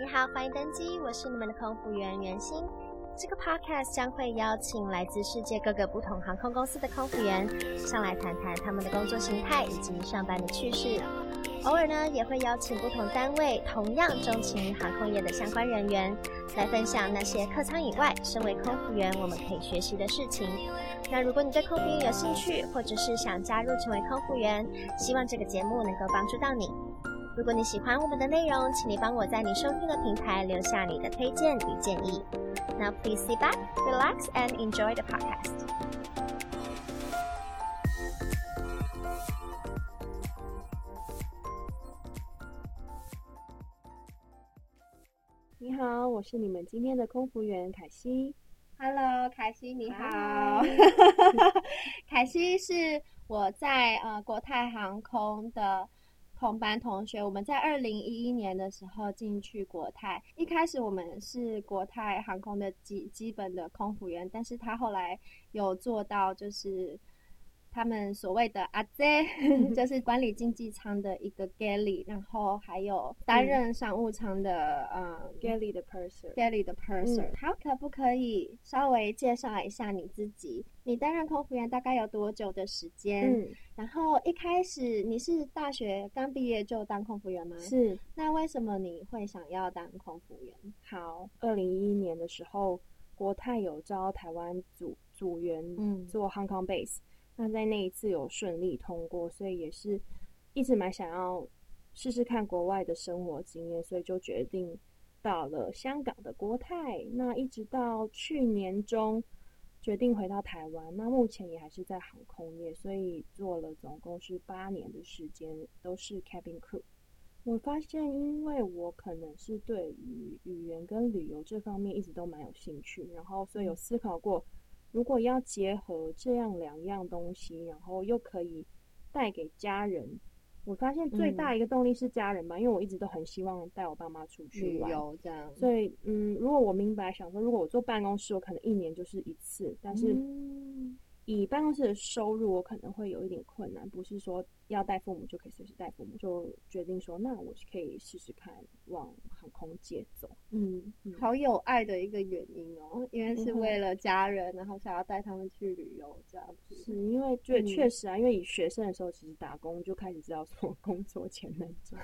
你好，欢迎登机，我是你们的空服员袁心。这个 podcast 将会邀请来自世界各个不同航空公司的空服员上来谈谈他们的工作形态以及上班的趣事。偶尔呢，也会邀请不同单位同样钟情航空业的相关人员来分享那些客舱以外，身为空服员我们可以学习的事情。那如果你对空服员有兴趣，或者是想加入成为空服员，希望这个节目能够帮助到你。如果你喜欢我们的内容，请你帮我在你收听的平台留下你的推荐与建议。Now please sit back, relax, and enjoy the podcast. 你好，我是你们今天的空服员凯西。Hello，凯西你好。凯西是我在呃国泰航空的。同班同学，我们在二零一一年的时候进去国泰。一开始我们是国泰航空的基基本的空服员，但是他后来有做到就是。他们所谓的阿姐，就是管理经济舱的一个 galley，然后还有担任商务舱的呃 galley 的 purser。galley 的 purser。好，可不可以稍微介绍一下你自己？你担任空服员大概有多久的时间？嗯，然后一开始你是大学刚毕业就当空服员吗？是。那为什么你会想要当空服员？好，二零一一年的时候，国泰有招台湾组组员，嗯，做 Hong Kong base。那在那一次有顺利通过，所以也是一直蛮想要试试看国外的生活经验，所以就决定到了香港的国泰。那一直到去年中决定回到台湾，那目前也还是在航空业，所以做了总共是八年的时间，都是 cabin crew。我发现，因为我可能是对于语言跟旅游这方面一直都蛮有兴趣，然后所以有思考过。如果要结合这样两样东西，然后又可以带给家人，我发现最大一个动力是家人吧，嗯、因为我一直都很希望带我爸妈出去旅游这样。所以，嗯，如果我明白想说，如果我坐办公室，我可能一年就是一次，但是。嗯以办公室的收入，我可能会有一点困难，不是说要带父母就可以随时带父母，就决定说，那我可以试试看往航空界走。嗯，好有爱的一个原因哦，因为是为了家人，然后想要带他们去旅游这样子。是因为确确实啊，因为以学生的时候其实打工就开始知道说 工作钱能赚，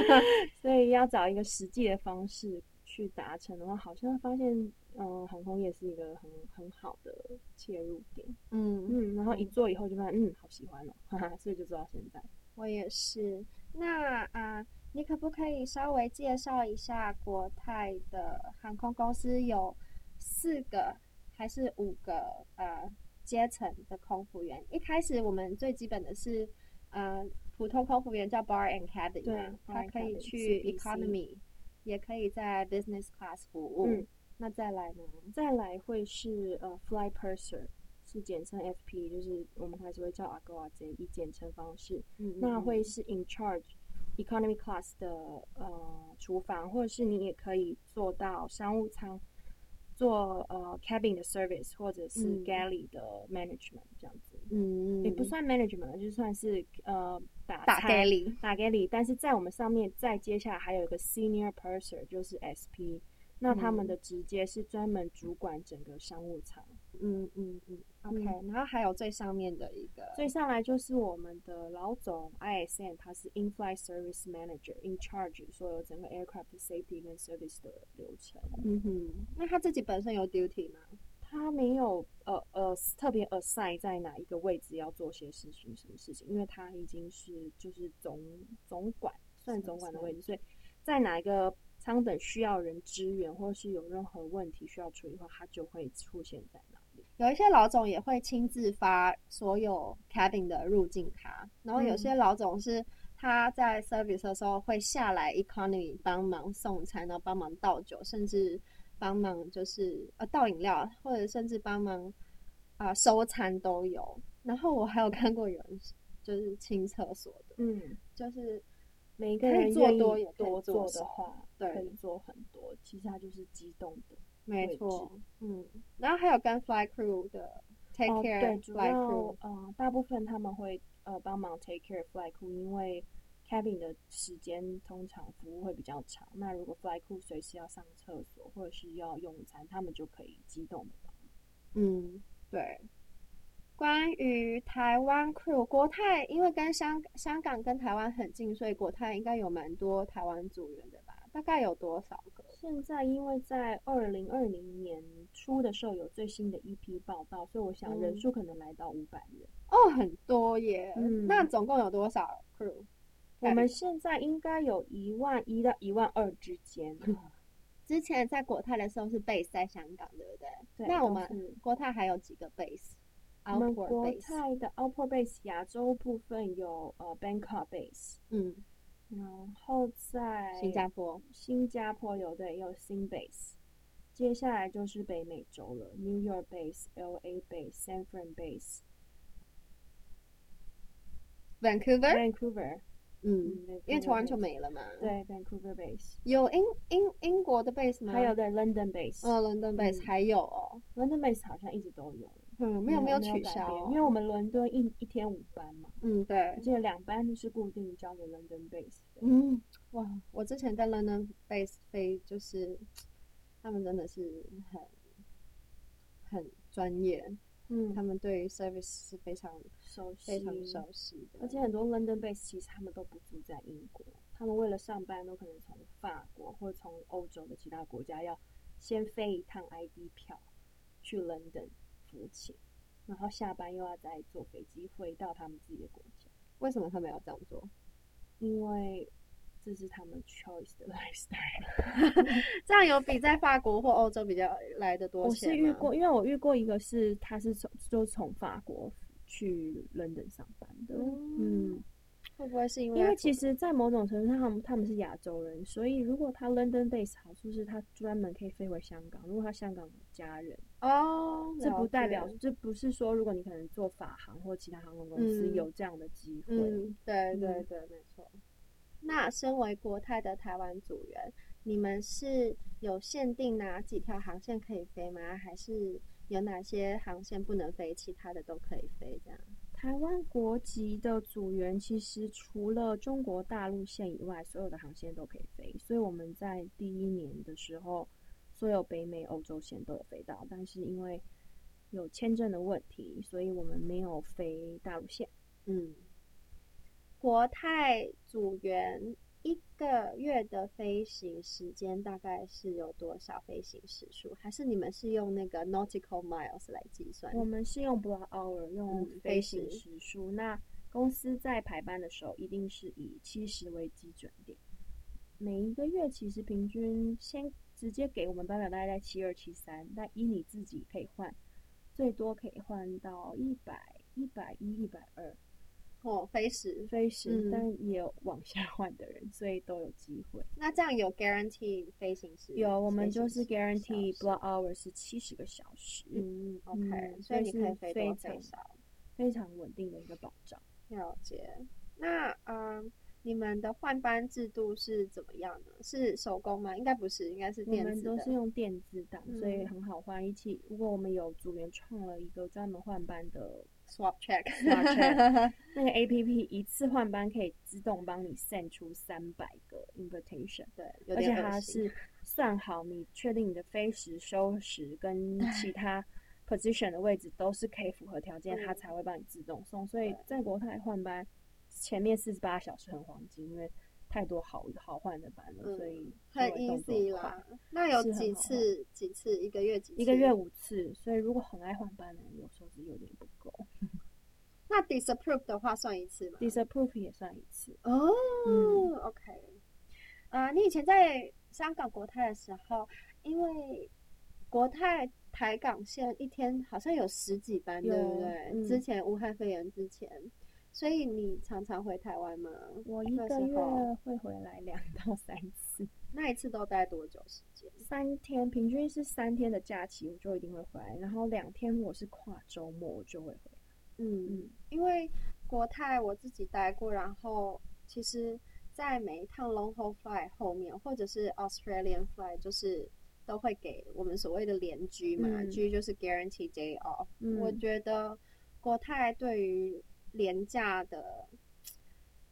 所以要找一个实际的方式去达成的话，好像发现。嗯，航空业是一个很很好的切入点。嗯嗯，然后一做以后就发现，嗯，好喜欢哦，哈哈，所以就做到现在。我也是。那啊，你可不可以稍微介绍一下国泰的航空公司有四个还是五个呃阶层的空服员？一开始我们最基本的是呃普通空服员叫 bar and cabin，对，他可以去 economy，也可以在 business class 服务。嗯那再来呢？再来会是呃，flight purser，是简称 FP，就是我们还是会叫阿哥阿姐以简称方式。嗯，嗯，那会是 in charge economy class 的呃厨房，或者是你也可以做到商务舱，做呃 cabin 的 service，或者是 galley 的 management 这样子。嗯，也不算 management，就算是呃打打 galley 打 galley，但是在我们上面再接下来还有一个 senior purser，就是 SP。那他们的直接是专门主管整个商务舱，嗯嗯嗯，OK，然后还有最上面的一个，最上来就是我们的老总 ISM，他是 In-flight Service Manager，in charge 所有整个 aircraft safety 跟 service 的流程。嗯哼，那他自己本身有 duty 吗？他没有，呃呃，特别 assign 在哪一个位置要做些事情，什么事情？因为他已经是就是总总管，算总管的位置，所以在哪一个？舱等需要人支援，或是有任何问题需要处理的话，他就会出现在那里。有一些老总也会亲自发所有 cabin 的入境卡，然后有些老总是他在 service 的时候会下来 economy 帮忙送餐，然后帮忙倒酒，甚至帮忙就是呃倒饮料，或者甚至帮忙啊、呃、收餐都有。然后我还有看过有人就是清厕所的，嗯，就是。每一个人做多也多做的话，对，可以做很多。其实它就是机动的，没错。嗯，然后还有跟 flight crew 的 take care，对，主要呃大部分他们会呃帮忙 take care flight crew，因为 cabin 的时间通常服务会比较长。那如果 flight crew 随时要上厕所或者是要用餐，他们就可以机动的帮。嗯，对。关于台湾 crew，国泰因为跟香香港跟台湾很近，所以国泰应该有蛮多台湾组员的吧？大概有多少个？现在因为在二零二零年初的时候有最新的一批报道，所以我想人数可能来到五百人。哦，很多耶。嗯，那总共有多少 crew？我们现在应该有一万一到一万二之间。之前在国泰的时候是 base 在香港，对不对？对。那我们国泰还有几个 base？我们国泰的 outport base 亚洲部分有呃 Bangkok base，嗯，然后在新加坡，新加坡有对有新 base，接下来就是北美洲了，New York base、LA base、San Fran base、Vancouver、Vancouver，嗯，因为完就没了嘛，对，Vancouver base 有英英英国的 base 吗？还有对 London base，哦，London base 还有哦，London base 好像一直都有。嗯，没有没有取消，因为我们伦敦一一天五班嘛。嗯，对，而且两班都是固定交给 London base。嗯，哇，我之前在 London base 飞，就是他们真的是很很专业。嗯，他们对于 service 是非常熟悉，非常熟悉的。而且很多 London base 其实他们都不住在英国，他们为了上班都可能从法国或者从欧洲的其他国家要先飞一趟 ID 票去 London。服勤，然后下班又要再坐飞机回到他们自己的国家。为什么他们要这样做？因为这是他们 choice 的 lifestyle。这样有比在法国或欧洲比较来的多钱？我是遇过，因为我遇过一个是他是从就从法国去 London 上班的。嗯。嗯会不会是因为？因为其实，在某种程度上，他们他们是亚洲人，所以如果他 London base 好处是他专门可以飞回香港。如果他香港有家人哦，这不代表，这不是说如果你可能做法航或其他航空公司有这样的机会。嗯嗯、对对对，没错。那身为国泰的台湾组员，你们是有限定哪几条航线可以飞吗？还是有哪些航线不能飞，其他的都可以飞？这样？台湾国籍的组员其实除了中国大陆线以外，所有的航线都可以飞。所以我们在第一年的时候，所有北美、欧洲线都有飞到。但是因为有签证的问题，所以我们没有飞大陆线。嗯，国泰组员。一个月的飞行时间大概是有多少飞行时数？还是你们是用那个 nautical miles 来计算？我们是用 block hour 用飞行时数。嗯、那公司在排班的时候，一定是以七十为基准点。每一个月其实平均先直接给我们班表，大概在七二七三。但依你自己可以换，最多可以换到一百、一百一、一百二。哦，飞时飞时，但也有往下换的人，所以都有机会。那这样有 guarantee 飞行时？有，我们就是 guarantee block hour 是七十个小时。嗯，OK，所以你可以飞多飞少，非常稳定的一个保障。了解。那嗯，你们的换班制度是怎么样呢？是手工吗？应该不是，应该是电子的。我们都是用电子档，所以很好换。一起，如果我们有组员创了一个专门换班的。Swap check，那个 A P P 一次换班可以自动帮你 send 出三百个 invitation，对，而且它是算好你确定你的飞时、休时跟其他 position 的位置都是可以符合条件，它才会帮你自动送。所以在国泰换班前面四十八小时很黄金，因为太多好好换的班了，所以很 easy 啦。那有几次？几次？一个月几次？一个月五次。所以如果很爱换班的人，有时候是有点不够。那 disapprove 的话算一次吗？disapprove 也算一次哦。嗯、OK，啊、uh,，你以前在香港国泰的时候，因为国泰台港线一天好像有十几班，对不对？嗯、之前武汉肺炎之前，所以你常常回台湾吗？我一个月会回来两到三次。那一次都待多久时间？三天，平均是三天的假期，我就一定会回来。然后两天我是跨周末，我就会回来。嗯嗯，因为国泰我自己待过，然后其实，在每一趟 long haul flight 后面，或者是 Australian flight，就是都会给我们所谓的连居嘛、嗯、，G 就是 guarantee day off、嗯。我觉得国泰对于连假的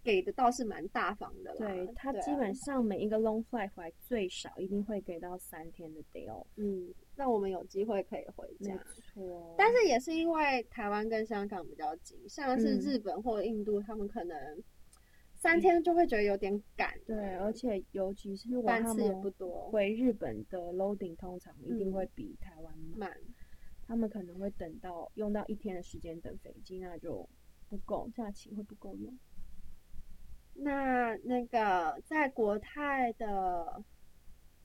给的倒是蛮大方的啦。对，他基本上每一个 long flight 回来最少一定会给到三天的 day off。嗯，那我们有机会可以回家。错。但是也是因为台湾跟香港比较近，像是日本或印度，嗯、他们可能三天就会觉得有点赶。对，而且尤其是如果班次也不多，回日本的 loading 通常一定会比台湾慢。慢他们可能会等到用到一天的时间等飞机，那就不够，假期会不够用。那那个在国泰的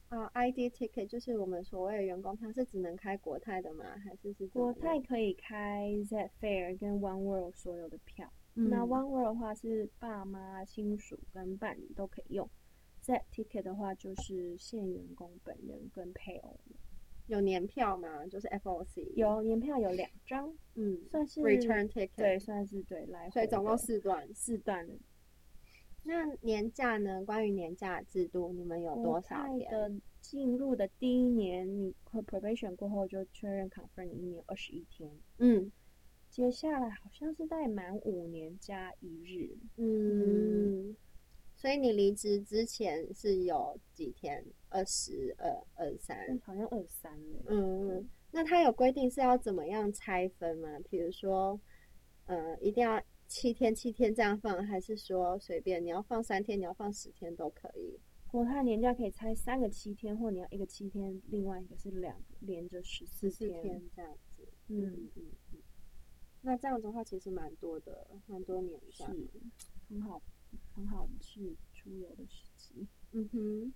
啊，ID ticket 就是我们所谓的员工，他是只能开国泰的吗？还是是国泰可以开 Z Fair 跟 One World 所有的票？嗯、那 One World 的话是爸妈、亲属跟伴侣都可以用，Z ticket 的话就是限员工本人跟配偶。有年票吗？就是 FOC 有年票有两张，嗯，算是 return ticket，对，算是对来回，所以总共四段，四段。那年假呢？关于年假制度，你们有多少天？的进入的第一年，你 probation 过后就确认 confirm 你一年二十一天，嗯，接下来好像是待满五年加一日，嗯。嗯所以你离职之前是有几天？二十二、二三，好像二三嗯嗯，那他有规定是要怎么样拆分吗？比如说，呃，一定要七天七天这样放，还是说随便你要放三天，你要放十天都可以？国泰年假可以拆三个七天，或你要一个七天，另外一个是两个连着十四天这样子。嗯嗯嗯，那这样子的话，其实蛮多的，蛮多年假，是很好。很好去出游的时机，嗯哼。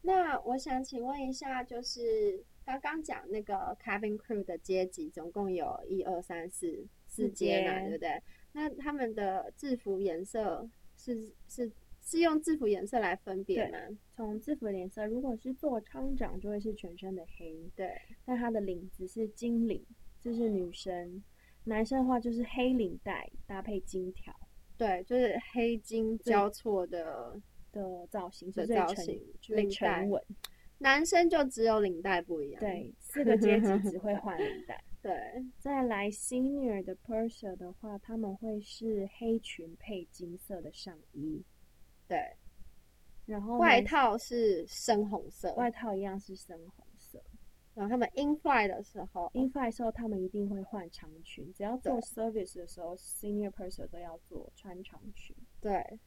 那我想请问一下，就是刚刚讲那个 cabin crew 的阶级，总共有一二三四四阶嘛，对不对？那他们的制服颜色是是是用制服颜色来分别吗？从制服的颜色，如果是做舱长，就会是全身的黑，对。但它的领子是金领，这是女生；哦、男生的话就是黑领带搭配金条。对，就是黑金交错的的造型，的造型，领带。男生就只有领带不一样。对，四个阶级 只会换领带。对，再来 senior 的 purser 的话，他们会是黑裙配金色的上衣。对，然后外套是深红色，外套一样是深红。然后他们 in flight 的时候，in flight 的时候他们一定会换长裙。只要做 service 的时候，senior person 都要做穿长裙。对，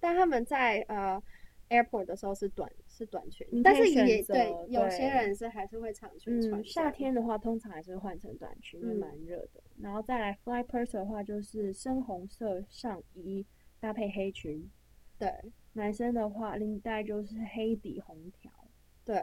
但他们在呃 airport 的时候是短是短裙，但是也对，对有些人是还是会长裙穿。嗯，夏天的话，通常还是会换成短裙，因为蛮热的。嗯、然后再来 flight purser 的话，就是深红色上衣搭配黑裙。对，男生的话，领带就是黑底红条。对。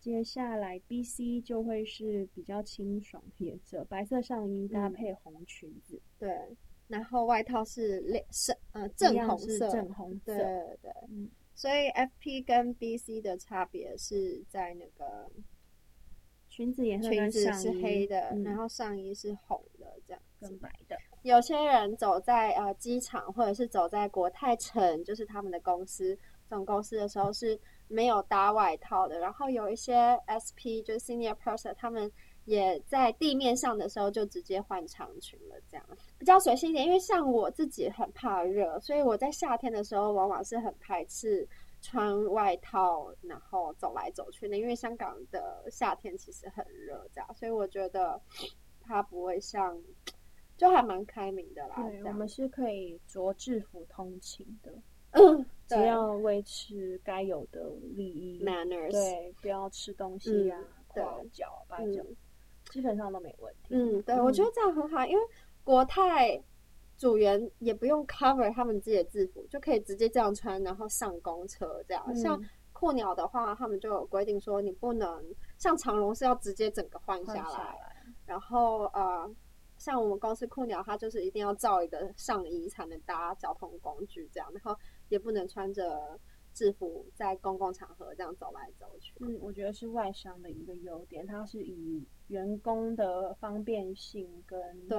接下来 B C 就会是比较清爽的颜色，白色上衣搭配红裙子，嗯、对，然后外套是亮深呃正红色，正红色，对对对，嗯，所以 F P 跟 B C 的差别是在那个裙子颜色，裙子是黑的，嗯、然后上衣是红的，这样跟白的。有些人走在呃机场或者是走在国泰城，就是他们的公司总公司的时候是。没有搭外套的，然后有一些 SP 就是 Senior person 他们也在地面上的时候就直接换长裙了，这样比较随性一点。因为像我自己很怕热，所以我在夏天的时候往往是很排斥穿外套，然后走来走去的。因为香港的夏天其实很热，这样，所以我觉得它不会像，就还蛮开明的啦。对，我们是可以着制服通勤的。嗯，只要维持该有的礼仪，manners，对，不要吃东西呀、啊，对，脚把脚，基本上都没问题。嗯，对，我觉得这样很好，因为国泰组员也不用 cover 他们自己的制服，就可以直接这样穿，然后上公车这样。像酷鸟的话，他们就有规定说，你不能像长荣是要直接整个换下来，然后呃。像我们公司酷鸟，它就是一定要罩一个上衣才能搭交通工具，这样，然后也不能穿着制服在公共场合这样走来走去。嗯，我觉得是外商的一个优点，它是以员工的方便性跟对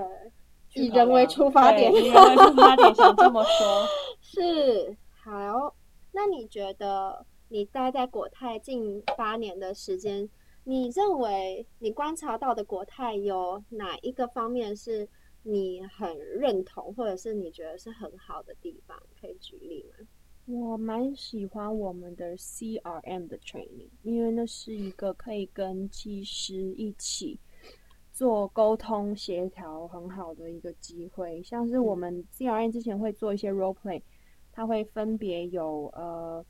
以人为出发点，以人为出发点，想这么说。是好，那你觉得你待在国泰近八年的时间？你认为你观察到的国泰有哪一个方面是你很认同，或者是你觉得是很好的地方，可以举例吗？我蛮喜欢我们的 CRM 的 training，因为那是一个可以跟技师一起做沟通协调很好的一个机会。像是我们 CRM 之前会做一些 role play，它会分别有呃。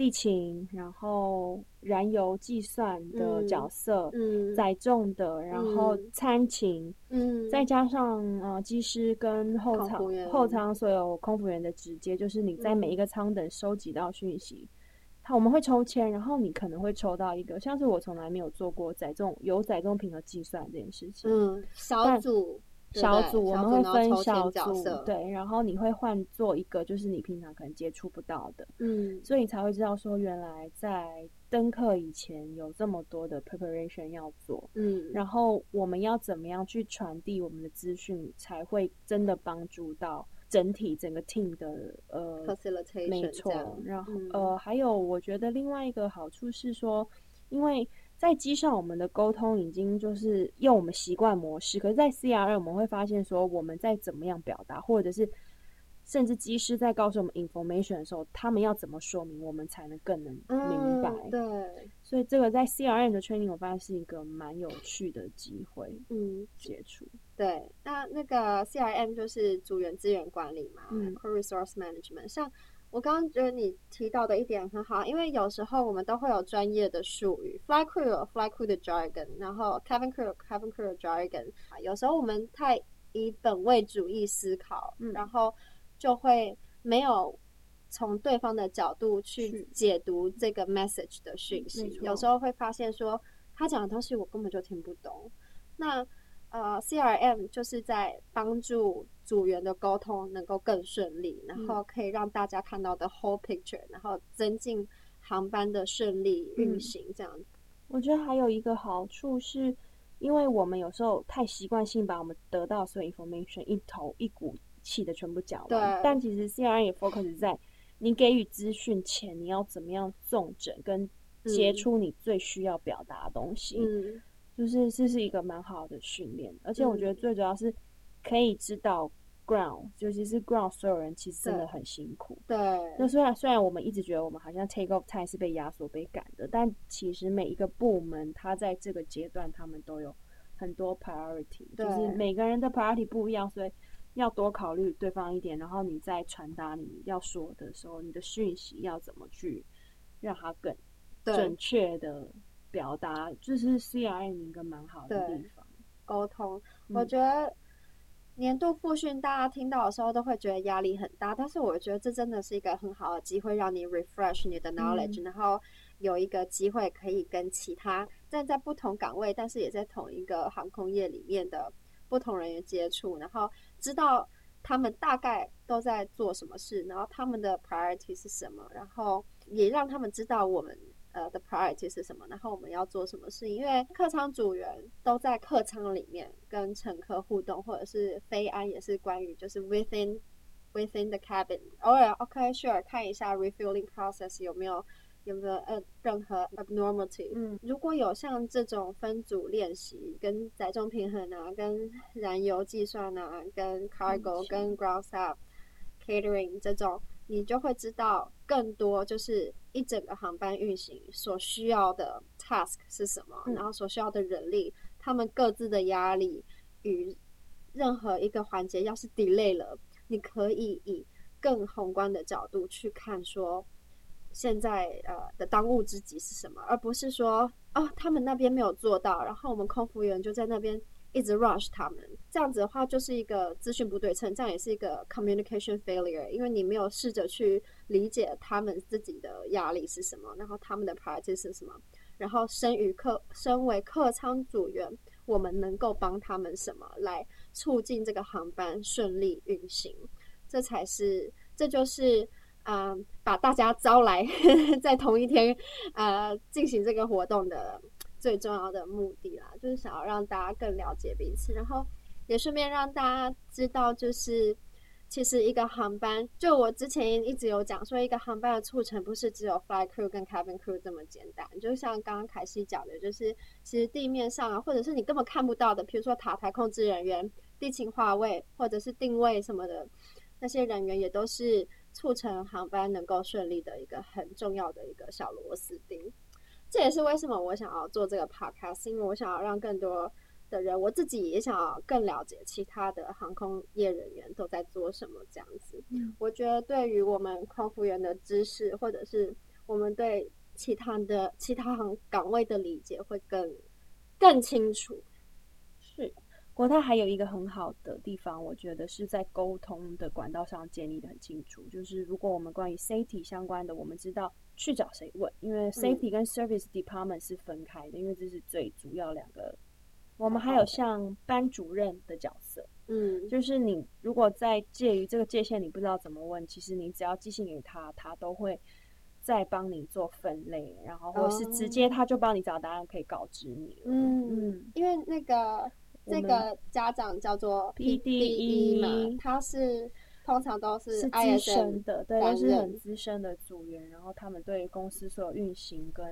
地勤，然后燃油计算的角色，嗯，载重的，然后餐勤，嗯，再加上呃机师跟后舱后舱所有空服员的直接，就是你在每一个舱等收集到讯息，他、嗯、我们会抽签，然后你可能会抽到一个，像是我从来没有做过载重有载重品的计算这件事情，嗯，小组。小组我们会分小组，对，然后你会换做一个，就是你平常可能接触不到的，嗯，所以你才会知道说，原来在登课以前有这么多的 preparation 要做，嗯，然后我们要怎么样去传递我们的资讯，才会真的帮助到整体整个 team 的呃，facilitation，没错，然后、嗯、呃，还有我觉得另外一个好处是说，因为。在机上，我们的沟通已经就是用我们习惯模式。可是，在 CRM 我们会发现说，我们在怎么样表达，或者是甚至机师在告诉我们 information 的时候，他们要怎么说明，我们才能更能明白。嗯、对，所以这个在 CRM 的 training 我发现是一个蛮有趣的机会。嗯，接触。对，那那个 CRM 就是组员资源管理嘛，嗯 Resource Management，像。我刚刚觉得你提到的一点很好，因为有时候我们都会有专业的术语，flight crew 有 flight crew 的 jargon，然后 cabin crew 有 cabin crew 的 jargon。有时候我们太以本位主义思考，嗯、然后就会没有从对方的角度去解读这个 message 的讯息。有时候会发现说他讲的东西我根本就听不懂。那呃，CRM 就是在帮助组员的沟通能够更顺利，然后可以让大家看到的 whole picture，然后增进航班的顺利运行。这样子，我觉得还有一个好处是，因为我们有时候太习惯性把我们得到所有 information 一头一股气的全部讲完，但其实 CRM 也 focus 在你给予资讯前，你要怎么样重整跟接出你最需要表达的东西。嗯。就是这是一个蛮好的训练，而且我觉得最主要是可以知道 ground，尤其是 ground 所有人其实真的很辛苦。对。那虽然虽然我们一直觉得我们好像 take off time 是被压缩被赶的，但其实每一个部门他在这个阶段他们都有很多 priority，就是每个人的 priority 不一样，所以要多考虑对方一点。然后你在传达你要说的时候，你的讯息要怎么去让它更准确的。表达就是 CRM 一个蛮好的地方，沟通。我觉得年度复训大家听到的时候都会觉得压力很大，但是我觉得这真的是一个很好的机会，让你 refresh 你的 knowledge，嗯，然后有一个机会可以跟其他站在不同岗位，但是也在同一个航空业里面的不同人员接触，然后知道他们大概都在做什么事，然后他们的 priority 是什么，然后也让他们知道我们。呃的 priority 是什么？然后我们要做什么事？因为客舱组员都在客舱里面跟乘客互动，或者是飞安也是关于就是 within within the cabin。偶尔 OK sure 看一下 refueling process 有没有有没有呃任何 abnormality。嗯，如果有像这种分组练习，跟载重平衡啊，跟燃油计算啊，跟 cargo、嗯、跟 ground staff catering 这种。你就会知道更多，就是一整个航班运行所需要的 task 是什么，嗯、然后所需要的人力，他们各自的压力与任何一个环节要是 delay 了，你可以以更宏观的角度去看，说现在呃的当务之急是什么，而不是说哦他们那边没有做到，然后我们空服员就在那边。一直 rush 他们，这样子的话就是一个资讯不对称，这样也是一个 communication failure，因为你没有试着去理解他们自己的压力是什么，然后他们的 priority 是什么，然后身于客身为客舱组员，我们能够帮他们什么来促进这个航班顺利运行，这才是，这就是嗯、把大家招来 在同一天呃进行这个活动的。最重要的目的啦，就是想要让大家更了解彼此，然后也顺便让大家知道，就是其实一个航班，就我之前一直有讲说，一个航班的促成不是只有 fly crew 跟 cabin crew 这么简单。就像刚刚凯西讲的，就是其实地面上啊，或者是你根本看不到的，比如说塔台控制人员、地勤划位或者是定位什么的那些人员，也都是促成航班能够顺利的一个很重要的一个小螺丝钉。这也是为什么我想要做这个 podcast，因为我想要让更多的人，我自己也想要更了解其他的航空业人员都在做什么这样子。嗯，我觉得对于我们空服员的知识，或者是我们对其他的其他行岗位的理解会更更清楚。是，国泰还有一个很好的地方，我觉得是在沟通的管道上建立的很清楚。就是如果我们关于 safety 相关的，我们知道去找谁问，因为 safety 跟 service department 是分开的，嗯，因为这是最主要两个。我们还有像班主任的角色，嗯，就是你如果在介于这个界限，你不知道怎么问，其实你只要寄信给他，他都会再帮你做分类，然后或是直接他就帮你找答案，可以告知你了。嗯嗯，因为那个这个家长叫做 PDE 嘛，他是。通常都是资深的，对，都是很资深的组员，然后他们对公司所有运行跟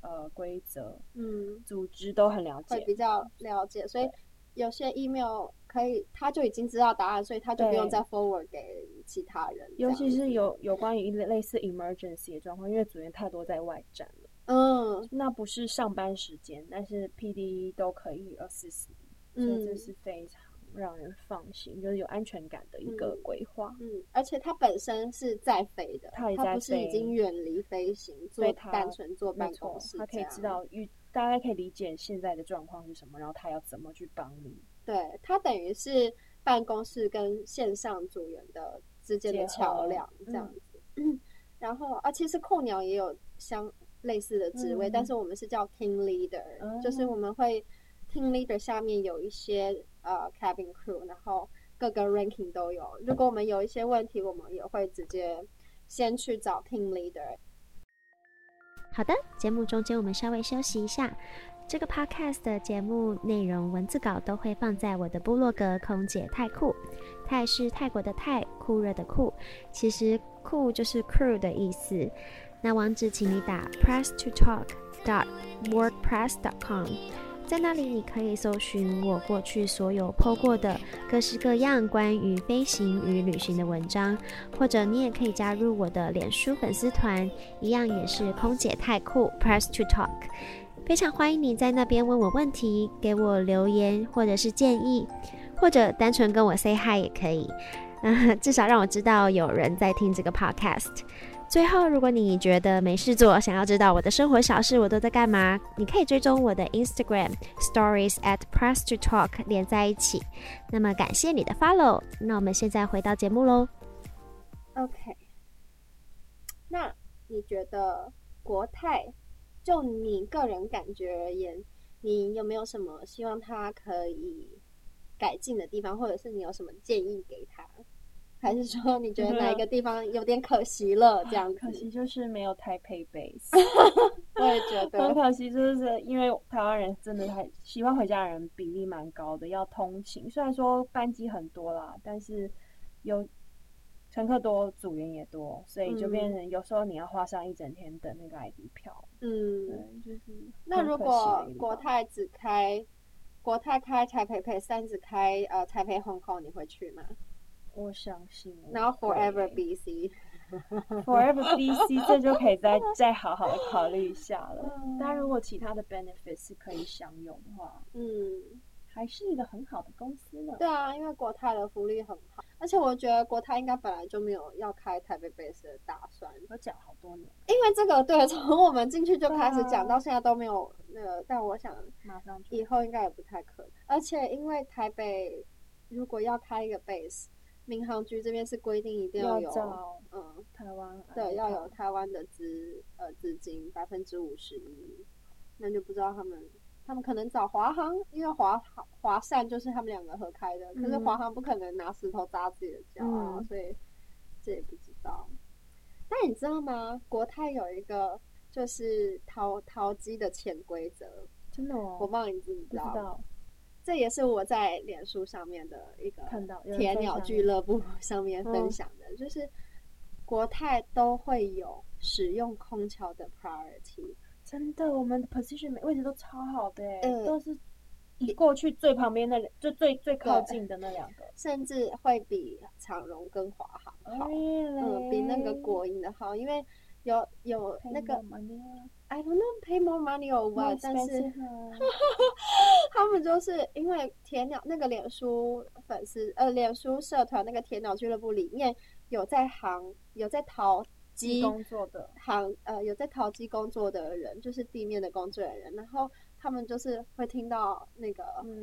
呃规则、嗯，组织都很了解，会比较了解，所以有些 email 可以，他就已经知道答案，所以他就不用再 forward 给其他人。尤其是有有关于类似 emergency 的状况，因为组员太多在外站了，嗯，那不是上班时间，但是 PD 都可以 assist，所以这是非常。让人放心，就是有安全感的一个规划。嗯，而且它本身是在飞的，它不是已经远离飞行，做单纯做办公室。它可以知道，预大概可以理解现在的状况是什么，然后他要怎么去帮你。对，它等于是办公室跟线上组员的之间的桥梁，这样子。嗯、然后啊，其实空鸟也有相类似的职位，嗯，但是我们是叫 team leader，嗯，就是我们会 team leader 下面有一些。呃、，cabin crew，然后各个 ranking 都有。如果我们有一些问题，我们也会直接先去找 team leader。好的，节目中间我们稍微休息一下。这个 podcast 的节目内容文字稿都会放在我的部落格“空姐太酷”。泰是泰国的泰，酷热的酷，其实酷就是 crew 的意思。那网址请你打 press to talk dot wordpress dot com。在那里，你可以搜寻我过去所有 po 过的各式各样关于飞行与旅行的文章，或者你也可以加入我的脸书粉丝团，一样也是空姐太酷 Press to Talk，非常欢迎你在那边问我问题，给我留言或者是建议，或者单纯跟我 say hi 也可以，嗯，至少让我知道有人在听这个 podcast。最后，如果你觉得没事做，想要知道我的生活小事，我都在干嘛，你可以追踪我的 Instagram Stories at Press to Talk 连在一起。那么感谢你的 follow，那我们现在回到节目喽。OK，那你觉得国泰就你个人感觉而言，你有没有什么希望他可以改进的地方，或者是你有什么建议给他？还是说你觉得哪一个地方有点可惜了？这样可惜就是没有台北 base，我也觉得很可惜，就是因为台湾人真的还喜欢回家的人比例蛮高的，要通勤。虽然说班机很多啦，但是有乘客多，组员也多，所以就变成有时候你要花上一整天等那个 ID 票。嗯，对，就是。那如果国泰只开国泰开台北 base，三只开呃台北 Hong Kong，你会去吗？我相信，然后 Forever BC，Forever BC 这就可以再再好好的考虑一下了。当然，如果其他的 benefits 是可以享用的话，嗯，还是一个很好的公司呢。对啊，因为国泰的福利很好，而且我觉得国泰应该本来就没有要开台北 base 的打算。我讲好多年，因为这个对，从我们进去就开始讲，到现在都没有那个。但我想，马上以后应该也不太可能。而且因为台北如果要开一个 base。民航局这边是规定一定要有，要嗯，台湾对，要有台湾的资呃资金百分之五十一，那就不知道他们他们可能找华航，因为华华善就是他们两个合开的，嗯、可是华航不可能拿石头砸自己的脚啊、嗯，所以这也不知道。但你知道吗？国泰有一个就是淘淘机的潜规则，真的哦，我不知道你知不知道？不知道。这也是我在脸书上面的一个看到铁鸟俱乐部 上面分享的，就是国泰都会有使用空桥的 priority。真的，我们的 position 位置都超好的，嗯，都是以过去最旁边那就最最靠近的那两个，甚至会比长荣跟华航好?嗯，比那个国营的好，因为有有那个 I don't know pay more money or what，但是 他们就是因为铁鸟那个脸书粉丝呃脸书社团那个铁鸟俱乐部里面有在行有在淘机工作的行呃有在淘机工作的人，就是地面的工作人员，然后。他们就是会听到那个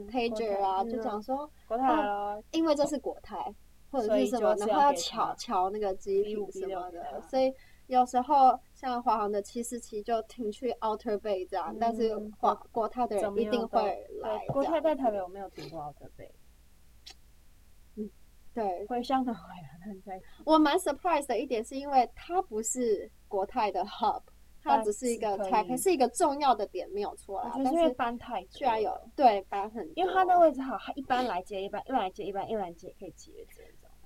pager 啊，就讲说国泰了，因为这是国泰或者是什么，然后要乔乔那个机坪什么的，所以有时候像华航的七四七就停去 Outer Bay 这样，但是华国泰的人一定会来。国泰在台北我没有停过 Outer Bay，嗯，对，回香港回来在。我蛮 surprise 的一点是因为它不是国泰的 hub。它只是一个台，北是一个重要的点没有错啦。但是班太居然有对班很，因为它那位置好，它一般来接一班，一般来接一班，一般来接可以接。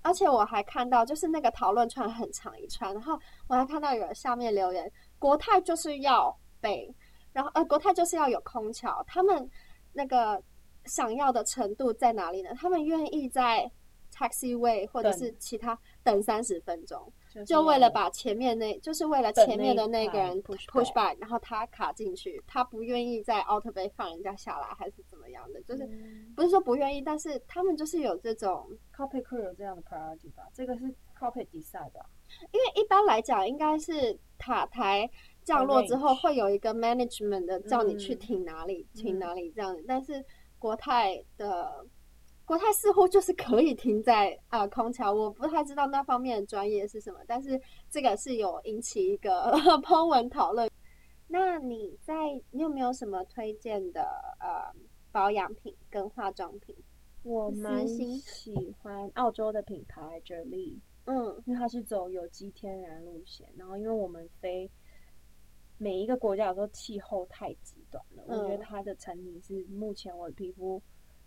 而且我还看到，就是那个讨论串很长一串，然后我还看到有人下面留言：国泰就是要北，然后呃国泰就是要有空桥，他们那个想要的程度在哪里呢？他们愿意在 taxiway 或者是其他等三十分钟。就为了把前面那，就是为了前面的那个人 push push back，然后他卡进去，他不愿意在 Outer Bay 放人家下来，还是怎么样的？就是不是说不愿意，但是他们就是有这种 cockpit crew 有这样的 priority 吧？这个是 cockpit decide 的，因为一般来讲，应该是塔台降落之后会有一个 management 的叫你去停哪里，停哪里这样子，但是国泰的。国泰似乎就是可以停在啊、呃、空桥，我不太知道那方面的专业是什么，但是这个是有引起一个 po 文讨论。那你在你有没有什么推荐的呃保养品跟化妆品？我蛮喜欢澳洲的品牌 Jolie，嗯，因为它是走有机天然路线，然后因为我们飞每一个国家有时候气候太极端了，嗯、我觉得它的产品是目前我的皮肤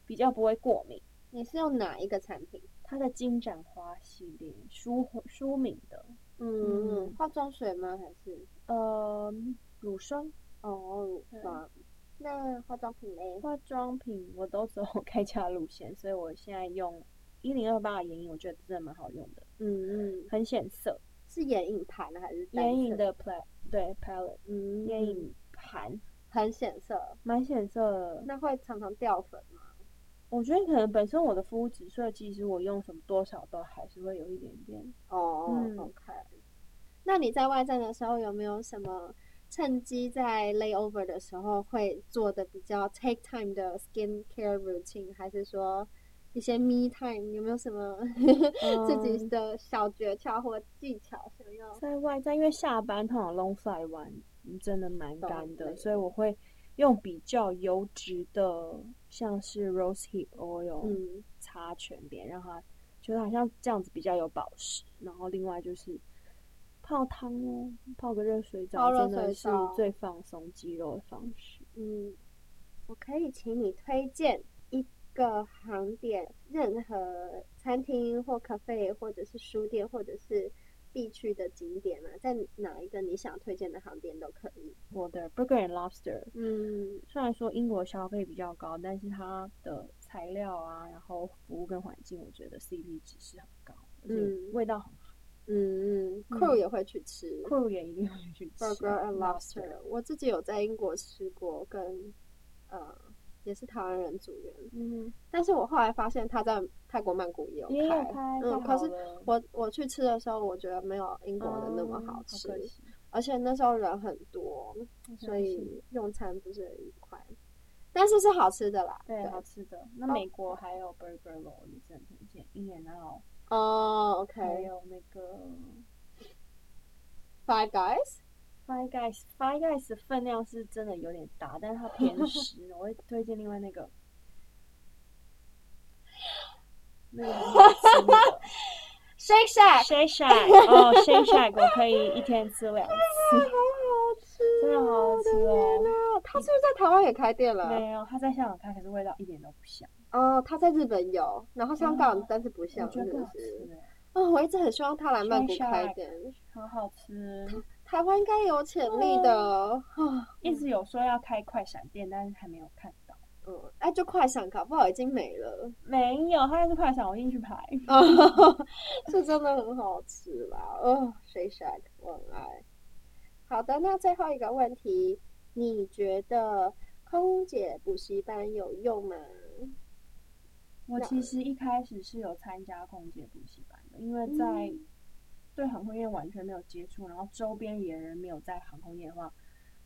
比较不会过敏。你是用哪一个产品？它的金盏花系列，舒舒敏的。嗯，嗯化妆水吗？还是呃乳霜？哦，乳霜。那化妆品嘞？化妆品我都走 开架路线，所以我现在用一零二八的眼影，我觉得真的蛮好用的。嗯嗯，很显色。是眼影盘还是眼影的 palette？对 palette。嗯，眼影盘很显色，蛮显色的。那会常常掉粉吗？我觉得可能本身我的肤质，所以其实我用什么多少都还是会有一点点哦。嗯、OK，那你在外站的时候有没有什么趁机在 layover 的时候会做的比较 take time 的 skin care routine，还是说一些 me time？有没有什么、嗯、自己的小诀窍或技巧想要？在外站，因为下班通常 long flight 完真的蛮干的，所以我会。用比较油脂的，像是 rosehip oil，嗯，擦全脸，让它觉得好像这样子比较有保湿。然后另外就是泡汤哦，泡个热水澡，真的是最放松肌肉的方式。嗯，我可以请你推荐一个航点，任何餐厅或咖啡，或者是书店，或者是。必去的景点啊，在哪一个你想推荐的航点都可以。我的 Burger and Lobster，嗯，虽然说英国消费比较高，但是它的材料啊，然后服务跟环境，我觉得 CP 值是很高，而且味道很好。嗯嗯，Crew 也会去吃，Crew 也一定会去吃 Burger and Lobster。我自己有在英国吃过。也是台湾人组员，嗯，但是我后来发现他在泰国曼谷也有开，嗯，可是我我去吃的时候，我觉得没有英国的那么好吃，而且那时候人很多，所以用餐不是很愉快，但是是好吃的啦，对，对好吃的。那美国还有 Burger Roll 也是很推荐，In-N-Out 哦，OK，还有那个 Five Guys。Five Guys 的分量是真的有点大，但是它偏食。我会推荐另外那个，那个 Shake Shack，Shake Shack，哦，Shake Shack，我可以一天吃两次，好好吃，真的好好吃哦。他是不是在台湾也开店了？没有，他在香港开，可是味道一点都不像。哦，他在日本有，然后香港但是不像，是不是？哦，我一直很希望他来曼谷开店，好好吃。台湾应该有潜力的，一直有说要开快闪店，但是还没有看到。嗯，哎、啊，就快闪，搞不好已经没了。没有，它是快闪，我进去排。是真的很好吃啦，哦，Shake Shack 我很爱。好的，那最后一个问题，你觉得空姐补习班有用吗？我其实一开始是有参加空姐补习班的，因为在对航空业完全没有接触，然后周边也人没有在航空业的话，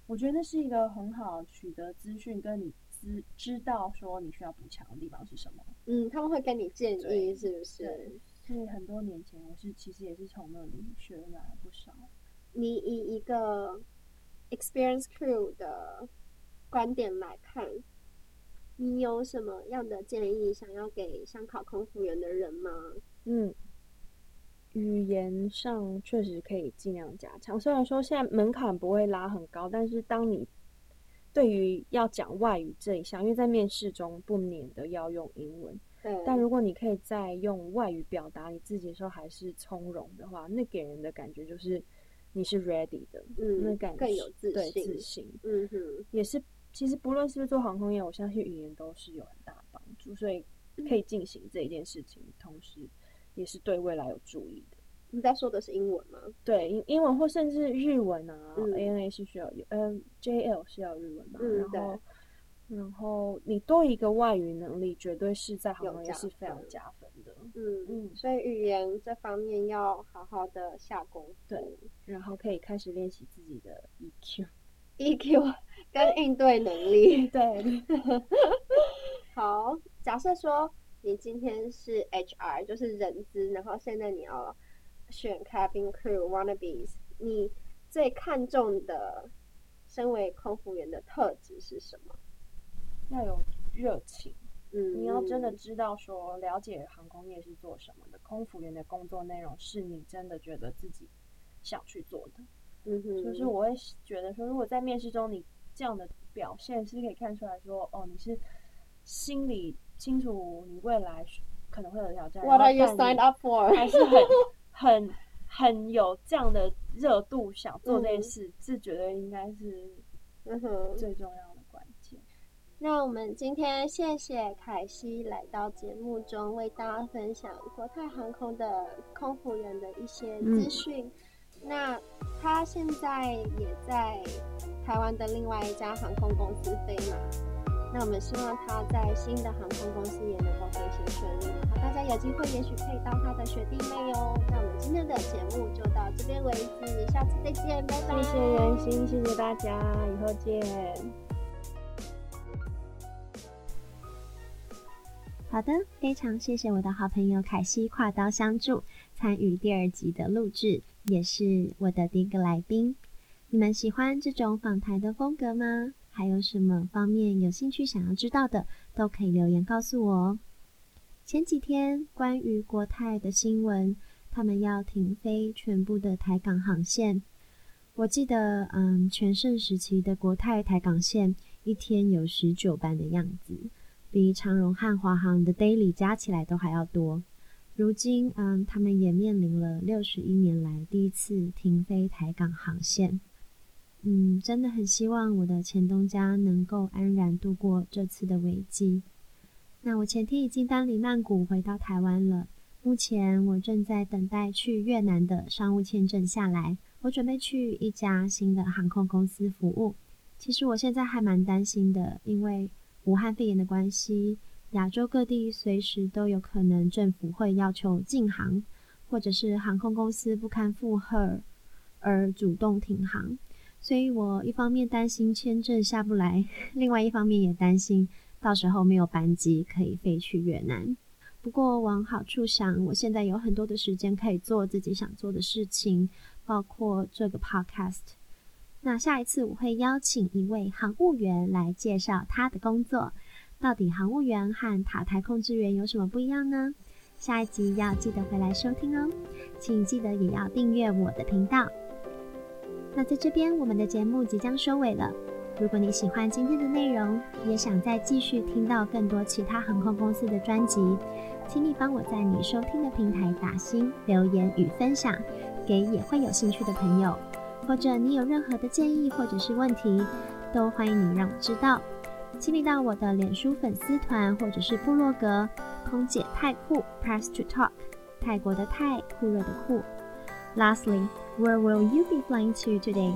我觉得那是一个很好取得资讯跟你。知知道说你需要补强的地方是什么？嗯，他们会跟你建议，是不是？对，所以很多年前我是其实也是从那里学来了不少。你以一个 experience crew 的观点来看，你有什么样的建议想要给想考空服员的人吗？嗯，语言上确实可以尽量加强。虽然说现在门槛不会拉很高，但是当你对于要讲外语这一项，因为在面试中不免的要用英文，对。但如果你可以在用外语表达你自己的时候还是从容的话，那给人的感觉就是你是 ready 的，嗯，那感觉更有自信，对，自信，嗯哼，也是。其实不论是不是做航空业，我相信语言都是有很大的帮助，所以可以进行这一件事情，同时也是对未来有注意的。你在说的是英文吗？对，英英文或甚至日文啊，嗯，ANA 是需要有，嗯，JL 是要日文嘛？嗯，然后，然后你多一个外语能力，绝对是在行业是非常加分的。嗯嗯，所以语言这方面要好好的下功夫。对，然后可以开始练习自己的 EQ，EQ 跟应对能力。对，好，假设说你今天是 HR，就是人资，然后现在你要。选 cabin crew wannabes，你最看重的身为空服员的特质是什么？要有热情，嗯，你要真的知道说了解航空业是做什么的，空服员的工作内容是你真的觉得自己想去做的。嗯哼，就是我会觉得说，如果在面试中你这样的表现是可以看出来说，哦，你是心里清楚你未来可能会有挑战。What are you signed up for？还是很。很很有这样的热度，想做这件事，这绝对应该是最重要的关键。那我们今天谢谢凯西来到节目中，为大家分享国泰航空的空服员的一些资讯。嗯、那他现在也在台湾的另外一家航空公司飞嘛？那我们希望他在新的航空公司也能够飞行顺利，然后大家有机会也许可以当他的学弟妹哦。那我们今天的节目就到这边为止，下次再见，拜拜。谢谢袁心，谢谢大家，以后见。好的，非常谢谢我的好朋友凯西跨刀相助参与第二集的录制，也是我的第一个来宾。你们喜欢这种访谈的风格吗？还有什么方面有兴趣想要知道的，都可以留言告诉我哦。前几天关于国泰的新闻，他们要停飞全部的台港航线。我记得，嗯，全盛时期的国泰台港线一天有十九班的样子，比长荣和华航的 daily 加起来都还要多。如今，嗯，他们也面临了六十一年来第一次停飞台港航线。嗯，真的很希望我的前东家能够安然度过这次的危机。那我前天已经单里曼谷回到台湾了，目前我正在等待去越南的商务签证下来。我准备去一家新的航空公司服务。其实我现在还蛮担心的，因为武汉肺炎的关系，亚洲各地随时都有可能政府会要求禁航，或者是航空公司不堪负荷而主动停航。所以我一方面担心签证下不来，另外一方面也担心到时候没有班机可以飞去越南。不过往好处想，我现在有很多的时间可以做自己想做的事情，包括这个 podcast。那下一次我会邀请一位航务员来介绍他的工作。到底航务员和塔台控制员有什么不一样呢？下一集要记得回来收听哦，请记得也要订阅我的频道。那在这边，我们的节目即将收尾了。如果你喜欢今天的内容，也想再继续听到更多其他航空公司的专辑，请你帮我在你收听的平台打星、留言与分享，给也会有兴趣的朋友。或者你有任何的建议或者是问题，都欢迎你让我知道。请你到我的脸书粉丝团或者是部落格“空姐太酷 Press to Talk”，泰国的泰，酷热的酷。Lastly, where will you be flying to today?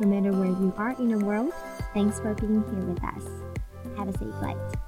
No matter where you are in the world, thanks for being here with us. Have a safe flight.